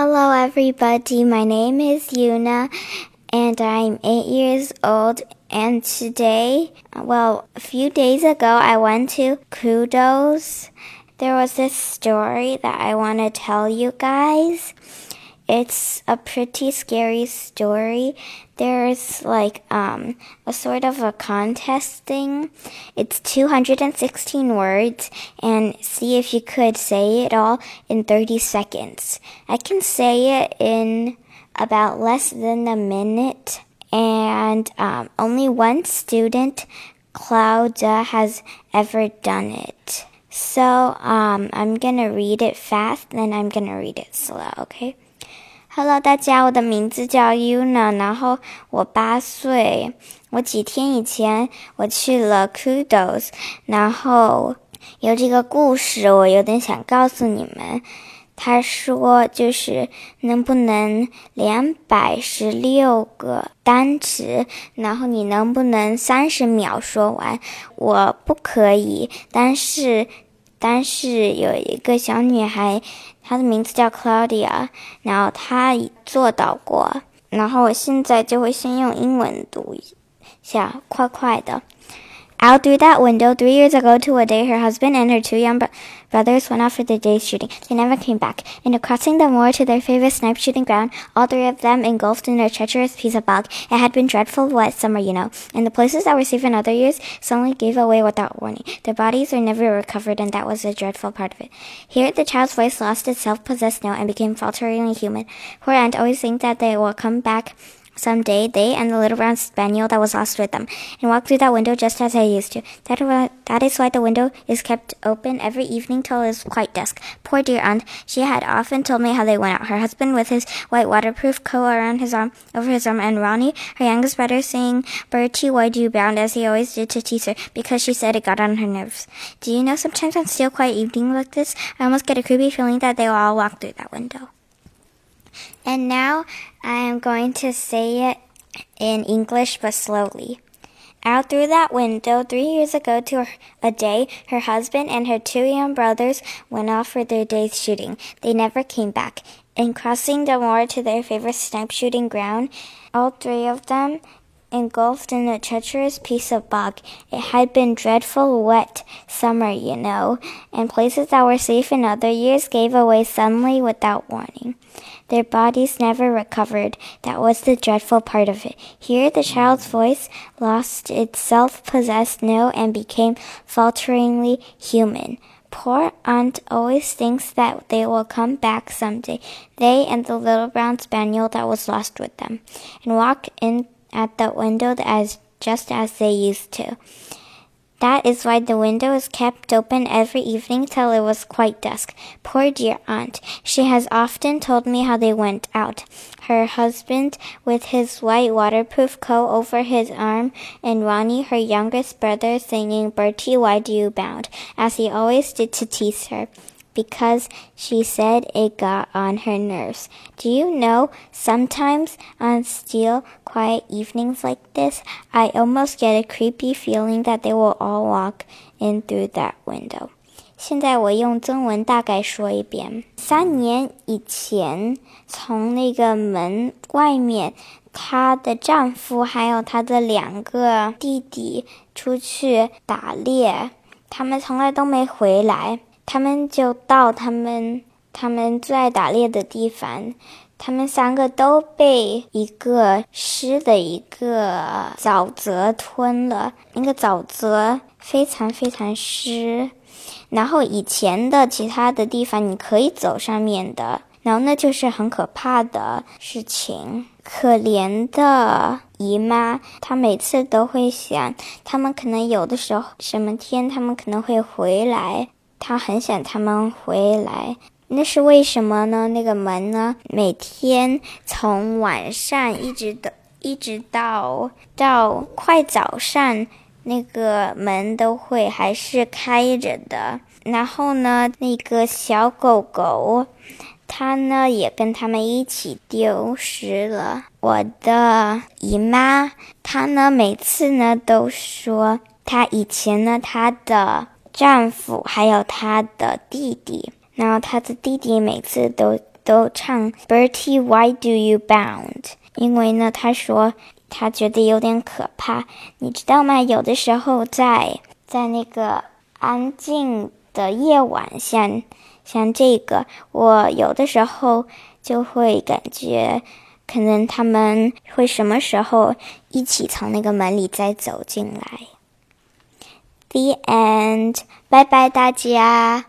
Hello, everybody. My name is Yuna, and I'm eight years old. And today, well, a few days ago, I went to Kudos. There was this story that I want to tell you guys. It's a pretty scary story. There's like um, a sort of a contest thing. It's 216 words, and see if you could say it all in 30 seconds. I can say it in about less than a minute, and um, only one student, Claudia, has ever done it. So um, I'm gonna read it fast, then I'm gonna read it slow, okay? Hello，大家，我的名字叫 Yuna，然后我八岁。我几天以前我去了 Kudos，然后有这个故事，我有点想告诉你们。他说，就是能不能两百十六个单词，然后你能不能三十秒说完？我不可以，但是。但是有一个小女孩，她的名字叫 Claudia，然后她做到过。然后我现在就会先用英文读一下，快快的。Out through that window, three years ago to a day, her husband and her two young brothers went off for their day's shooting. They never came back. In crossing the moor to their favorite snipe shooting ground, all three of them engulfed in a treacherous piece of bog. It had been dreadful wet summer, you know, and the places that were safe in other years suddenly gave away without warning. Their bodies were never recovered, and that was a dreadful part of it. Here, the child's voice lost its self-possessed note and became falteringly human. Poor aunt always think that they will come back some day, they and the little brown spaniel that was lost with them, and walk through that window just as I used to. That, that is why the window is kept open every evening till it is quite dusk. Poor dear aunt, she had often told me how they went out. Her husband with his white waterproof coat around his arm, over his arm, and Ronnie, her youngest brother, saying, Bertie, why do you bound, as he always did to tease her, because she said it got on her nerves. Do you know, sometimes on still quiet evenings like this, I almost get a creepy feeling that they will all walk through that window. And now I am going to say it in English but slowly. Out through that window, three years ago to a day, her husband and her two young brothers went off for their day's shooting. They never came back. In crossing the moor to their favorite snipe shooting ground, all three of them engulfed in a treacherous piece of bog. It had been dreadful wet summer, you know, and places that were safe in other years gave away suddenly without warning. Their bodies never recovered. That was the dreadful part of it. Here the child's voice lost its self-possessed note and became falteringly human. Poor aunt always thinks that they will come back some day, they and the little brown spaniel that was lost with them, and walk in at the window as just as they used to. That is why the window is kept open every evening till it was quite dusk. Poor dear aunt. She has often told me how they went out. Her husband with his white waterproof coat over his arm, and Ronnie, her youngest brother, singing Bertie, why do you bound, as he always did to tease her because she said it got on her nerves. Do you know, sometimes on still, quiet evenings like this, I almost get a creepy feeling that they will all walk in through that window. 现在我用中文大概说一遍。三年以前，从那个门外面，她的丈夫还有她的两个弟弟出去打猎，他们从来都没回来。 他们就到他们他们最爱打猎的地方，他们三个都被一个湿的一个沼泽吞了。那个沼泽非常非常湿，然后以前的其他的地方你可以走上面的，然后那就是很可怕的事情。可怜的姨妈，她每次都会想，他们可能有的时候什么天，他们可能会回来。他很想他们回来，那是为什么呢？那个门呢？每天从晚上一直的，一直到到快早上，那个门都会还是开着的。然后呢，那个小狗狗，它呢也跟他们一起丢失了。我的姨妈，她呢每次呢都说，她以前呢她的。丈夫还有他的弟弟，然后他的弟弟每次都都唱 Bertie Why Do You Bound？因为呢，他说他觉得有点可怕。你知道吗？有的时候在在那个安静的夜晚，像像这个，我有的时候就会感觉，可能他们会什么时候一起从那个门里再走进来。The end，拜拜大家。